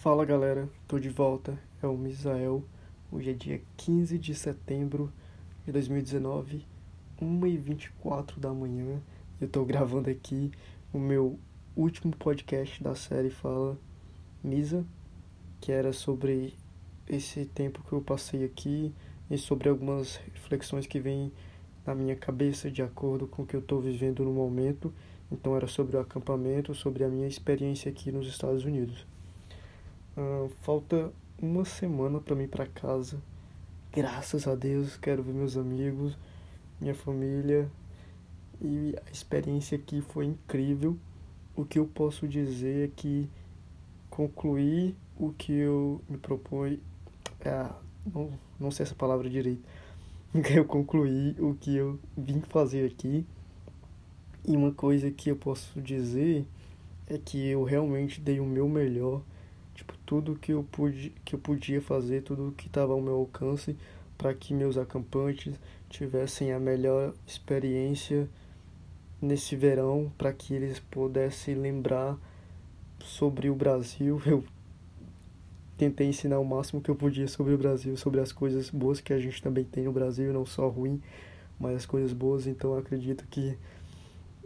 Fala galera, tô de volta, é o Misael. Hoje é dia 15 de setembro de 2019, 1h24 da manhã. Eu tô gravando aqui o meu último podcast da série Fala Misa, que era sobre esse tempo que eu passei aqui e sobre algumas reflexões que vêm na minha cabeça de acordo com o que eu tô vivendo no momento. Então era sobre o acampamento, sobre a minha experiência aqui nos Estados Unidos. Uh, falta uma semana para mim para casa. Graças a Deus, quero ver meus amigos, minha família. E a experiência aqui foi incrível. O que eu posso dizer é que concluí o que eu me propus. É, não, não sei essa palavra direito. Eu concluí o que eu vim fazer aqui. E uma coisa que eu posso dizer é que eu realmente dei o meu melhor tipo, tudo que eu pude que eu podia fazer, tudo que estava ao meu alcance para que meus acampantes tivessem a melhor experiência nesse verão, para que eles pudessem lembrar sobre o Brasil. Eu tentei ensinar o máximo que eu podia sobre o Brasil, sobre as coisas boas que a gente também tem no Brasil, não só ruim, mas as coisas boas. Então acredito que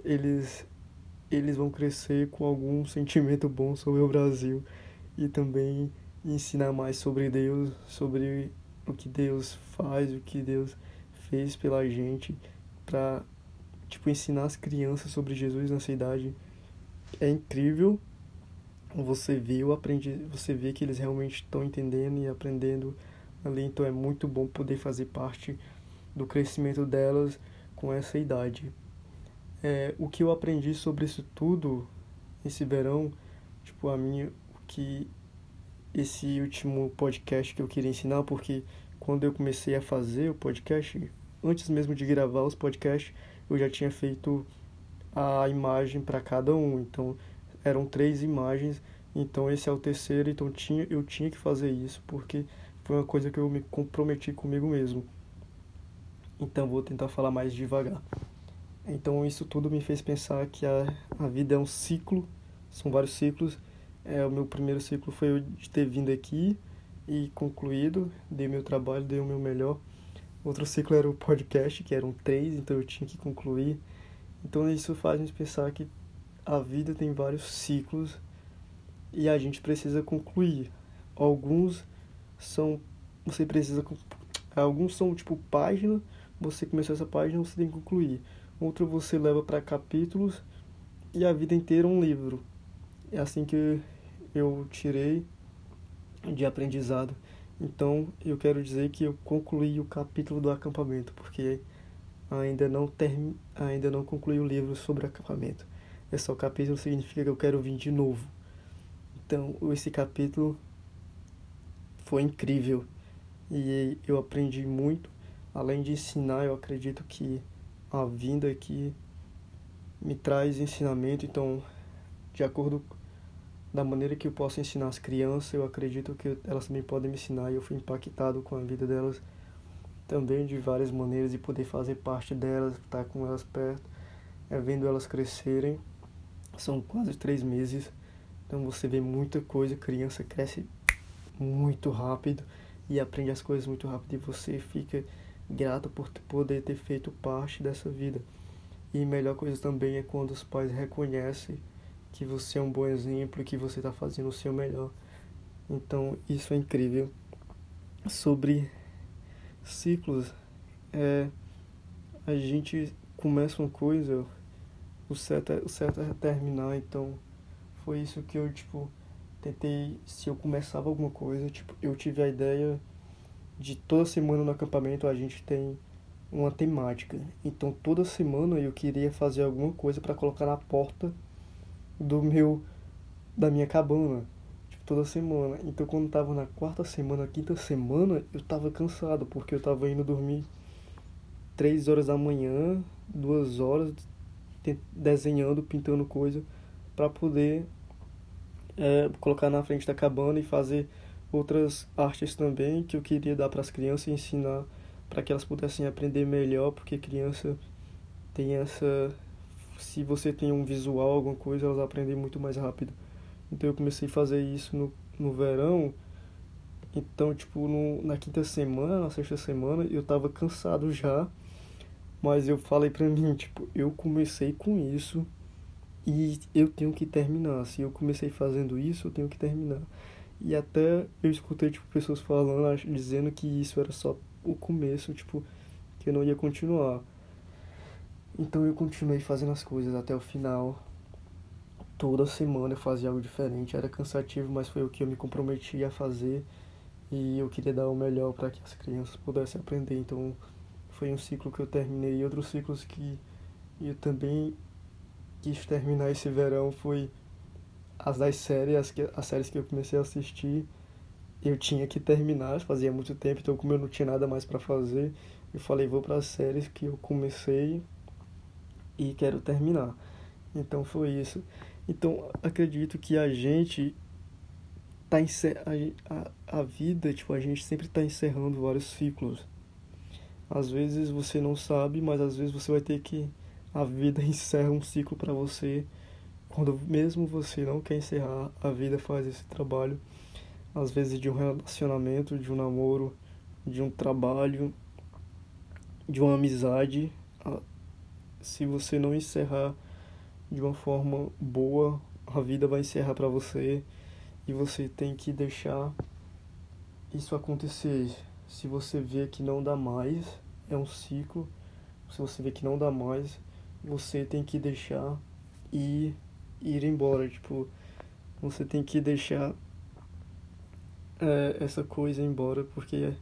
eles eles vão crescer com algum sentimento bom sobre o Brasil e também ensinar mais sobre Deus, sobre o que Deus faz, o que Deus fez pela gente, para tipo ensinar as crianças sobre Jesus nessa idade. É incrível você vê, eu aprendi, você vê que eles realmente estão entendendo e aprendendo ali, então é muito bom poder fazer parte do crescimento delas com essa idade. É, o que eu aprendi sobre isso tudo esse verão, tipo a minha que esse último podcast que eu queria ensinar, porque quando eu comecei a fazer o podcast, antes mesmo de gravar os podcasts, eu já tinha feito a imagem para cada um. Então, eram três imagens, então esse é o terceiro, então tinha, eu tinha que fazer isso, porque foi uma coisa que eu me comprometi comigo mesmo. Então, vou tentar falar mais devagar. Então, isso tudo me fez pensar que a, a vida é um ciclo, são vários ciclos, é, o meu primeiro ciclo foi de ter vindo aqui e concluído, dei meu trabalho, dei o meu melhor. Outro ciclo era o podcast, que eram três, então eu tinha que concluir. Então isso faz gente pensar que a vida tem vários ciclos e a gente precisa concluir. Alguns são você precisa alguns são tipo página, você começou essa página, você tem que concluir. Outro você leva para capítulos e a vida inteira um livro. É assim que eu tirei de aprendizado. Então, eu quero dizer que eu concluí o capítulo do acampamento, porque ainda não term... ainda não concluí o livro sobre acampamento. Esse é capítulo significa que eu quero vir de novo. Então, esse capítulo foi incrível e eu aprendi muito. Além de ensinar, eu acredito que a vinda aqui me traz ensinamento. Então, de acordo com da maneira que eu posso ensinar as crianças, eu acredito que elas também podem me ensinar e eu fui impactado com a vida delas também de várias maneiras e poder fazer parte delas, estar com elas perto, é vendo elas crescerem. São quase três meses, então você vê muita coisa, criança cresce muito rápido e aprende as coisas muito rápido e você fica grato por poder ter feito parte dessa vida. E melhor coisa também é quando os pais reconhecem que você é um bom exemplo e que você está fazendo o seu melhor. Então, isso é incrível. Sobre ciclos, é, a gente começa uma coisa, o certo, é, o certo é terminar, então foi isso que eu, tipo, tentei, se eu começava alguma coisa, tipo, eu tive a ideia de toda semana no acampamento a gente tem uma temática. Então toda semana eu queria fazer alguma coisa para colocar na porta do meu da minha cabana, tipo, toda semana. Então quando tava na quarta semana, quinta semana, eu tava cansado, porque eu tava indo dormir três horas da manhã, duas horas desenhando, pintando coisa para poder é, colocar na frente da cabana e fazer outras artes também que eu queria dar para as crianças e ensinar para que elas pudessem aprender melhor, porque criança tem essa se você tem um visual, alguma coisa, elas aprendem muito mais rápido. Então eu comecei a fazer isso no no verão, então, tipo, no, na quinta semana, na sexta semana, eu tava cansado já, mas eu falei pra mim, tipo, eu comecei com isso e eu tenho que terminar. Se eu comecei fazendo isso, eu tenho que terminar. E até eu escutei, tipo, pessoas falando, dizendo que isso era só o começo, tipo, que eu não ia continuar. Então eu continuei fazendo as coisas até o final. Toda semana eu fazia algo diferente. Era cansativo, mas foi o que eu me comprometi a fazer. E eu queria dar o melhor para que as crianças pudessem aprender. Então foi um ciclo que eu terminei. E outros ciclos que eu também quis terminar esse verão foi as das séries, as, que, as séries que eu comecei a assistir. Eu tinha que terminar, fazia muito tempo, então como eu não tinha nada mais para fazer, eu falei, vou para as séries que eu comecei e quero terminar. Então foi isso. Então acredito que a gente tá encer a, a, a vida, tipo, a gente sempre tá encerrando vários ciclos. Às vezes você não sabe, mas às vezes você vai ter que a vida encerra um ciclo para você. Quando mesmo você não quer encerrar, a vida faz esse trabalho. Às vezes de um relacionamento, de um namoro, de um trabalho, de uma amizade. Se você não encerrar de uma forma boa, a vida vai encerrar para você e você tem que deixar isso acontecer. Se você vê que não dá mais, é um ciclo. Se você vê que não dá mais, você tem que deixar e ir embora. Tipo, você tem que deixar é, essa coisa embora, porque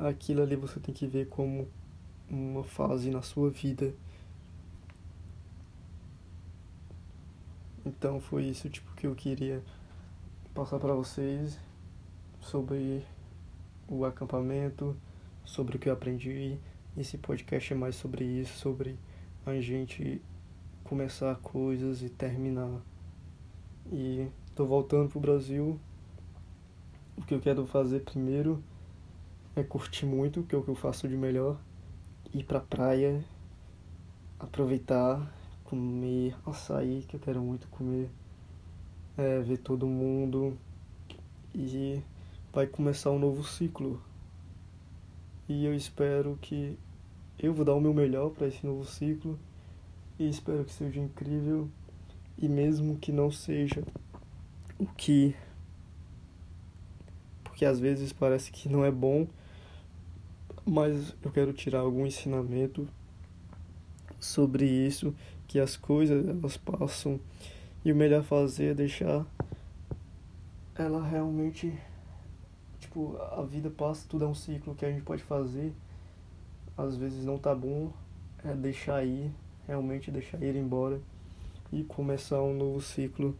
aquilo ali você tem que ver como uma fase na sua vida. Então foi isso tipo que eu queria passar para vocês sobre o acampamento, sobre o que eu aprendi. Esse podcast é mais sobre isso, sobre a gente começar coisas e terminar. E tô voltando pro Brasil. O que eu quero fazer primeiro é curtir muito, que é o que eu faço de melhor. Ir pra praia, aproveitar, comer açaí, que eu quero muito comer. É, ver todo mundo. E vai começar um novo ciclo. E eu espero que eu vou dar o meu melhor para esse novo ciclo e espero que seja incrível e mesmo que não seja o que porque às vezes parece que não é bom, mas eu quero tirar algum ensinamento sobre isso, que as coisas elas passam e o melhor fazer é deixar ela realmente tipo, a vida passa, tudo é um ciclo que a gente pode fazer às vezes não tá bom, é deixar ir, realmente deixar ir embora e começar um novo ciclo.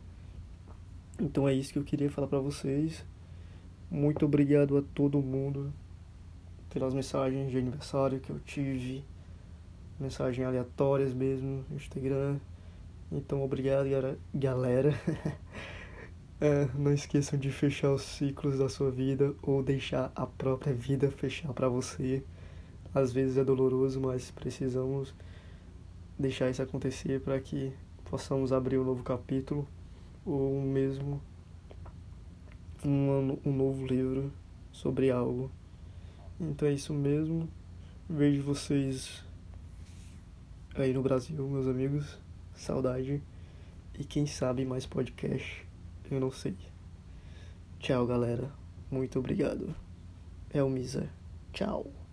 Então é isso que eu queria falar para vocês. Muito obrigado a todo mundo pelas mensagens de aniversário que eu tive, mensagens aleatórias mesmo no Instagram. Então obrigado galera. é, não esqueçam de fechar os ciclos da sua vida ou deixar a própria vida fechar para você. Às vezes é doloroso, mas precisamos deixar isso acontecer para que possamos abrir um novo capítulo ou mesmo um, um novo livro sobre algo. Então é isso mesmo. Vejo vocês aí no Brasil, meus amigos. Saudade. E quem sabe mais podcast. Eu não sei. Tchau, galera. Muito obrigado. É o Misa. Tchau.